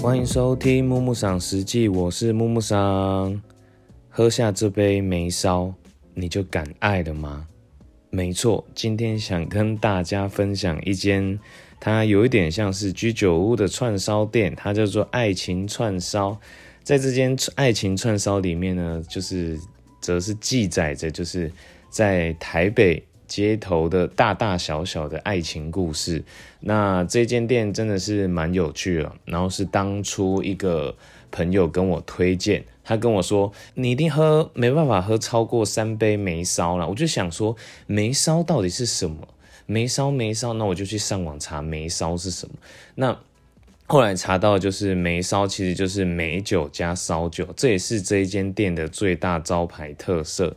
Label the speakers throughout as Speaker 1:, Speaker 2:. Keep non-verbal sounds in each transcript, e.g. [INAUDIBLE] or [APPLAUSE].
Speaker 1: 欢迎收听木木赏实际，我是木木赏。喝下这杯梅烧，你就敢爱了吗？没错，今天想跟大家分享一间，它有一点像是居酒屋的串烧店，它叫做爱情串烧。在这间爱情串烧里面呢，就是则是记载着，就是在台北。街头的大大小小的爱情故事，那这间店真的是蛮有趣了。然后是当初一个朋友跟我推荐，他跟我说：“你一定喝没办法喝超过三杯梅烧了。”我就想说，梅烧到底是什么？梅烧梅烧，那我就去上网查梅烧是什么。那后来查到就是梅烧其实就是梅酒加烧酒，这也是这一间店的最大招牌特色。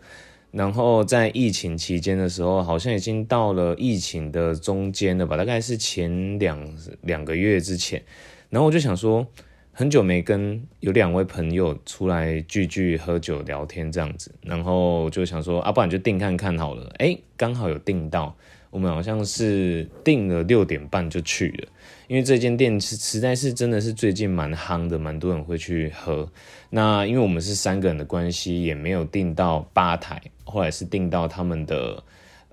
Speaker 1: 然后在疫情期间的时候，好像已经到了疫情的中间了吧，大概是前两两个月之前。然后我就想说，很久没跟有两位朋友出来聚聚喝酒聊天这样子，然后就想说，啊，不然就订看看好了。哎，刚好有订到，我们好像是订了六点半就去了。因为这间店是实在是真的是最近蛮夯的，蛮多人会去喝。那因为我们是三个人的关系，也没有订到吧台，后来是订到他们的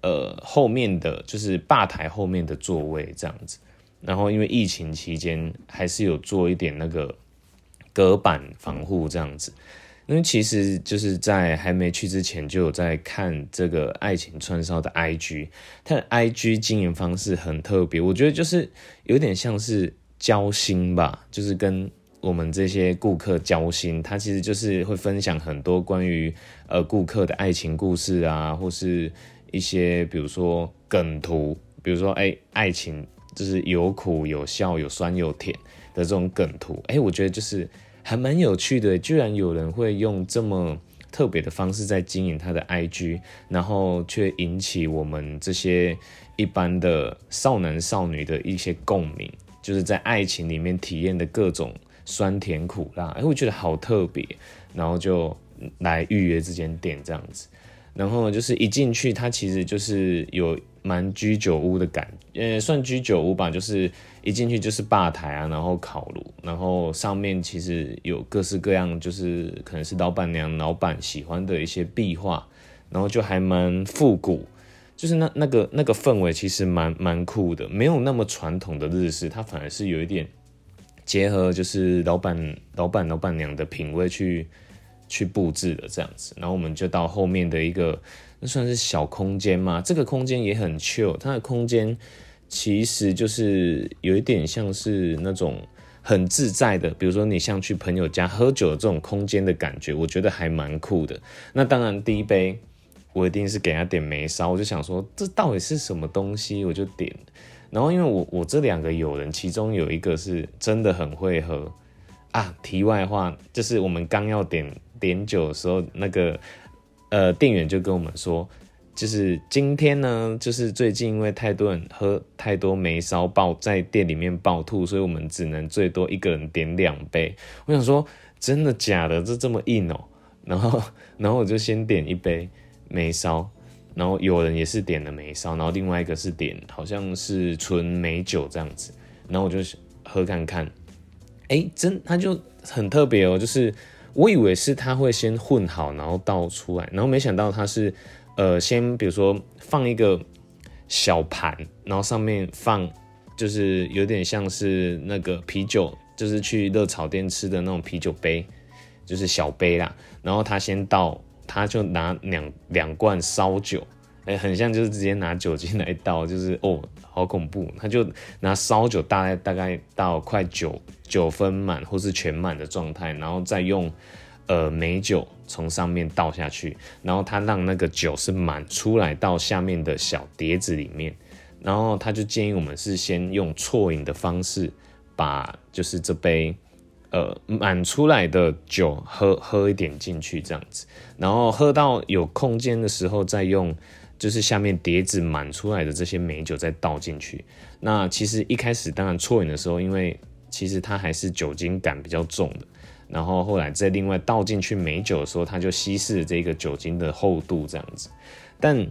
Speaker 1: 呃后面的，就是吧台后面的座位这样子。然后因为疫情期间，还是有做一点那个隔板防护这样子。因为其实就是在还没去之前就有在看这个爱情串烧的 IG，它的 IG 经营方式很特别，我觉得就是有点像是交心吧，就是跟我们这些顾客交心，他其实就是会分享很多关于呃顾客的爱情故事啊，或是一些比如说梗图，比如说哎爱情就是有苦有笑有酸有甜的这种梗图，哎，我觉得就是。还蛮有趣的，居然有人会用这么特别的方式在经营他的 IG，然后却引起我们这些一般的少男少女的一些共鸣，就是在爱情里面体验的各种酸甜苦辣，哎，我觉得好特别，然后就来预约这间店这样子，然后就是一进去，它其实就是有。蛮居酒屋的感，呃，算居酒屋吧，就是一进去就是吧台啊，然后烤炉，然后上面其实有各式各样，就是可能是老板娘、老板喜欢的一些壁画，然后就还蛮复古，就是那那个那个氛围其实蛮蛮酷的，没有那么传统的日式，它反而是有一点结合，就是老板、老板、老板娘的品味去去布置的这样子，然后我们就到后面的一个。那算是小空间嘛？这个空间也很 chill，它的空间其实就是有一点像是那种很自在的，比如说你像去朋友家喝酒这种空间的感觉，我觉得还蛮酷的。那当然，第一杯我一定是给他点梅烧，我就想说这到底是什么东西，我就点。然后因为我我这两个友人，其中有一个是真的很会喝啊。题外话，就是我们刚要点点酒的时候，那个。呃，店员就跟我们说，就是今天呢，就是最近因为太多人喝太多梅烧爆在店里面爆吐，所以我们只能最多一个人点两杯。我想说，真的假的？这这么硬哦？然后，然后我就先点一杯梅烧，然后有人也是点了梅烧，然后另外一个是点好像是纯梅酒这样子，然后我就喝看看，哎，真他就很特别哦，就是。我以为是他会先混好，然后倒出来，然后没想到他是，呃，先比如说放一个小盘，然后上面放就是有点像是那个啤酒，就是去热炒店吃的那种啤酒杯，就是小杯啦。然后他先倒，他就拿两两罐烧酒，哎，很像就是直接拿酒精来倒，就是哦，好恐怖。他就拿烧酒大概大概到快九。九分满或是全满的状态，然后再用呃美酒从上面倒下去，然后他让那个酒是满出来到下面的小碟子里面，然后他就建议我们是先用啜饮的方式把就是这杯呃满出来的酒喝喝一点进去这样子，然后喝到有空间的时候再用就是下面碟子满出来的这些美酒再倒进去。那其实一开始当然啜饮的时候，因为其实它还是酒精感比较重的，然后后来再另外倒进去美酒的时候，它就稀释这个酒精的厚度这样子。但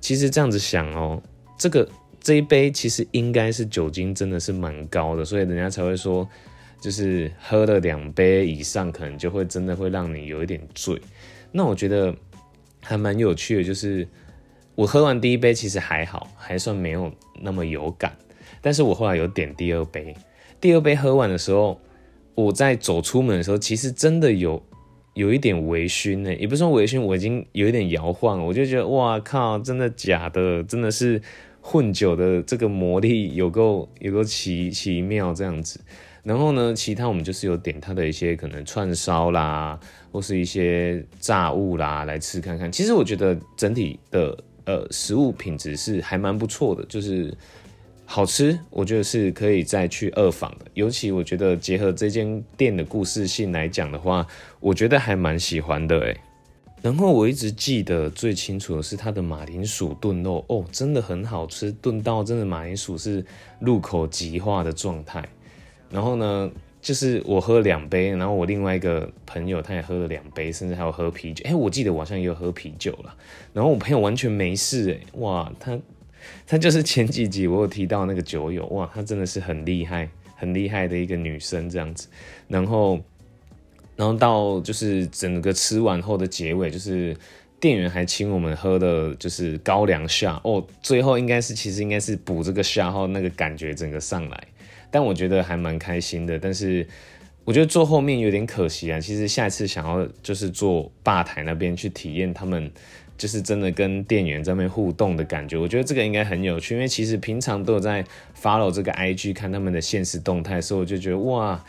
Speaker 1: 其实这样子想哦，这个这一杯其实应该是酒精真的是蛮高的，所以人家才会说就是喝了两杯以上，可能就会真的会让你有一点醉。那我觉得还蛮有趣的，就是我喝完第一杯其实还好，还算没有那么有感。但是我后来有点第二杯，第二杯喝完的时候，我在走出门的时候，其实真的有有一点微醺呢，也不是说微醺，我已经有一点摇晃了，我就觉得哇靠，真的假的？真的是混酒的这个魔力有够有够奇奇妙这样子。然后呢，其他我们就是有点它的一些可能串烧啦，或是一些炸物啦来吃看看。其实我觉得整体的呃食物品质是还蛮不错的，就是好吃，我觉得是可以再去二访的。尤其我觉得结合这间店的故事性来讲的话，我觉得还蛮喜欢的诶。然后我一直记得最清楚的是它的马铃薯炖肉哦，真的很好吃，炖到真的马铃薯是入口即化的状态。然后呢，就是我喝了两杯，然后我另外一个朋友他也喝了两杯，甚至还有喝啤酒。哎，我记得我好像也有喝啤酒了。然后我朋友完全没事，哎，哇，他他就是前几集我有提到那个酒友，哇，他真的是很厉害，很厉害的一个女生这样子。然后，然后到就是整个吃完后的结尾，就是店员还请我们喝的就是高粱下哦，最后应该是其实应该是补这个下后那个感觉整个上来。但我觉得还蛮开心的，但是我觉得坐后面有点可惜啊。其实下一次想要就是坐吧台那边去体验他们，就是真的跟店员在那边互动的感觉。我觉得这个应该很有趣，因为其实平常都有在 follow 这个 IG 看他们的现实动态，所以我就觉得哇，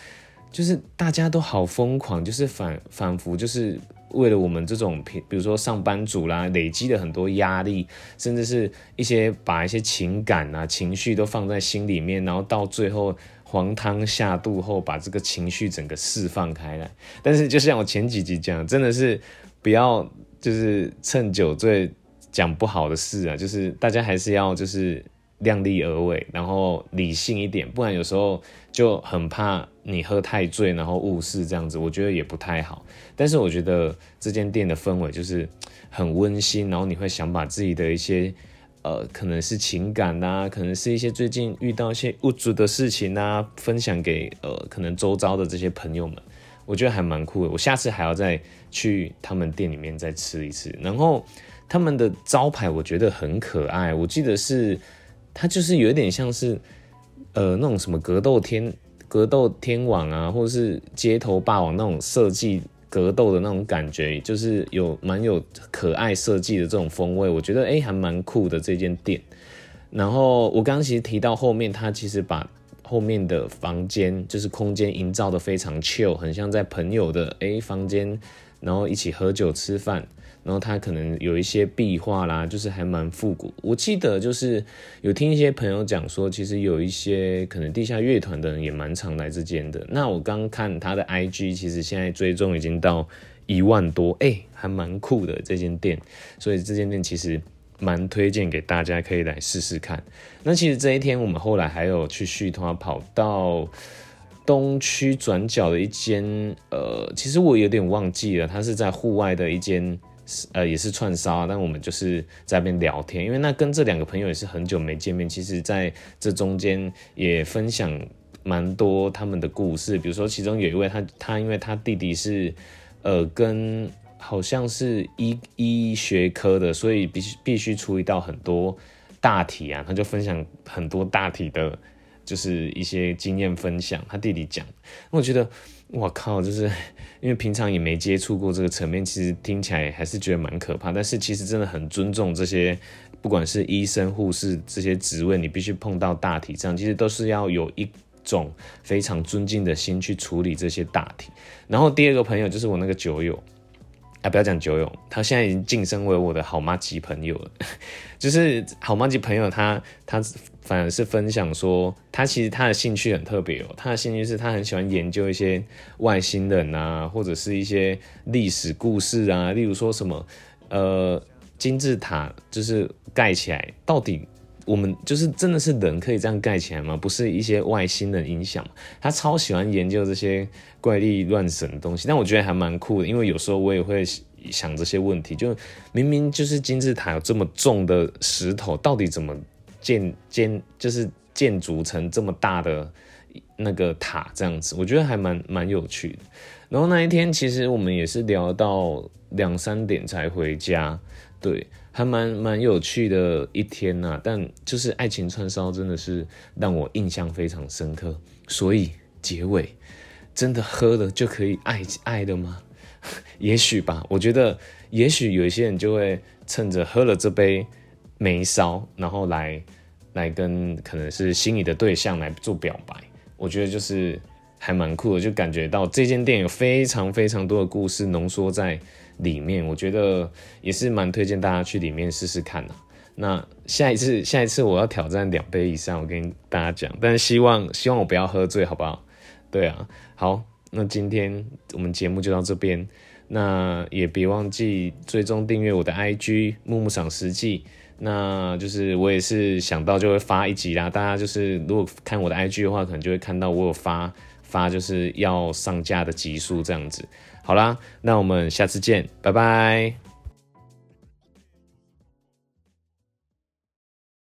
Speaker 1: 就是大家都好疯狂，就是反仿佛就是为了我们这种平，比如说上班族啦，累积了很多压力，甚至是一些把一些情感啊、情绪都放在心里面，然后到最后黄汤下肚后，把这个情绪整个释放开来。但是就像我前几集讲，真的是不要就是趁酒醉讲不好的事啊，就是大家还是要就是量力而为，然后理性一点，不然有时候就很怕你喝太醉，然后误事这样子，我觉得也不太好。但是我觉得这间店的氛围就是很温馨，然后你会想把自己的一些呃，可能是情感呐，可能是一些最近遇到一些物质的事情呐，分享给呃可能周遭的这些朋友们，我觉得还蛮酷的。我下次还要再去他们店里面再吃一次。然后他们的招牌我觉得很可爱，我记得是它就是有点像是呃那种什么格斗天格斗天王啊，或者是街头霸王那种设计。格斗的那种感觉，就是有蛮有可爱设计的这种风味，我觉得哎还蛮酷的这间店。然后我刚刚其实提到后面，他其实把后面的房间就是空间营造的非常 chill，很像在朋友的哎房间，然后一起喝酒吃饭。然后它可能有一些壁画啦，就是还蛮复古。我记得就是有听一些朋友讲说，其实有一些可能地下乐团的人也蛮常来这间的。那我刚看他的 IG，其实现在追踪已经到一万多，哎，还蛮酷的这间店。所以这间店其实蛮推荐给大家可以来试试看。那其实这一天我们后来还有去续团，跑到东区转角的一间，呃，其实我有点忘记了，它是在户外的一间。呃，也是串烧，但我们就是在那边聊天，因为那跟这两个朋友也是很久没见面。其实，在这中间也分享蛮多他们的故事，比如说其中有一位，他他因为他弟弟是呃跟好像是医医学科的，所以必须必须处理到很多大体啊，他就分享很多大体的，就是一些经验分享。他弟弟讲，我觉得。我靠，就是 [LAUGHS] 因为平常也没接触过这个层面，其实听起来还是觉得蛮可怕。但是其实真的很尊重这些，不管是医生、护士这些职位，你必须碰到大体上，其实都是要有一种非常尊敬的心去处理这些大体。然后第二个朋友就是我那个酒友。啊，不要讲酒友，他现在已经晋升为我的好妈级朋友了。[LAUGHS] 就是好妈级朋友，他他反而是分享说，他其实他的兴趣很特别哦。他的兴趣是他很喜欢研究一些外星人啊，或者是一些历史故事啊。例如说什么，呃，金字塔就是盖起来，到底。我们就是真的是人可以这样盖起来吗？不是一些外星人影响他超喜欢研究这些怪力乱神的东西，但我觉得还蛮酷的，因为有时候我也会想这些问题。就明明就是金字塔有这么重的石头，到底怎么建建就是建筑成这么大的那个塔这样子，我觉得还蛮蛮有趣的。然后那一天其实我们也是聊到两三点才回家，对，还蛮蛮有趣的一天呐。但就是爱情串烧真的是让我印象非常深刻，所以结尾真的喝了就可以爱爱的吗？[LAUGHS] 也许吧，我觉得也许有一些人就会趁着喝了这杯梅烧，然后来来跟可能是心仪的对象来做表白。我觉得就是还蛮酷的，就感觉到这间店有非常非常多的故事浓缩在里面。我觉得也是蛮推荐大家去里面试试看的。那下一次下一次我要挑战两杯以上，我跟大家讲，但希望希望我不要喝醉，好不好？对啊，好。那今天我们节目就到这边，那也别忘记追踪订阅我的 IG 木木赏实际，那就是我也是想到就会发一集啦，大家就是如果看我的 IG 的话，可能就会看到我有发发就是要上架的集数这样子。好啦，那我们下次见，拜拜。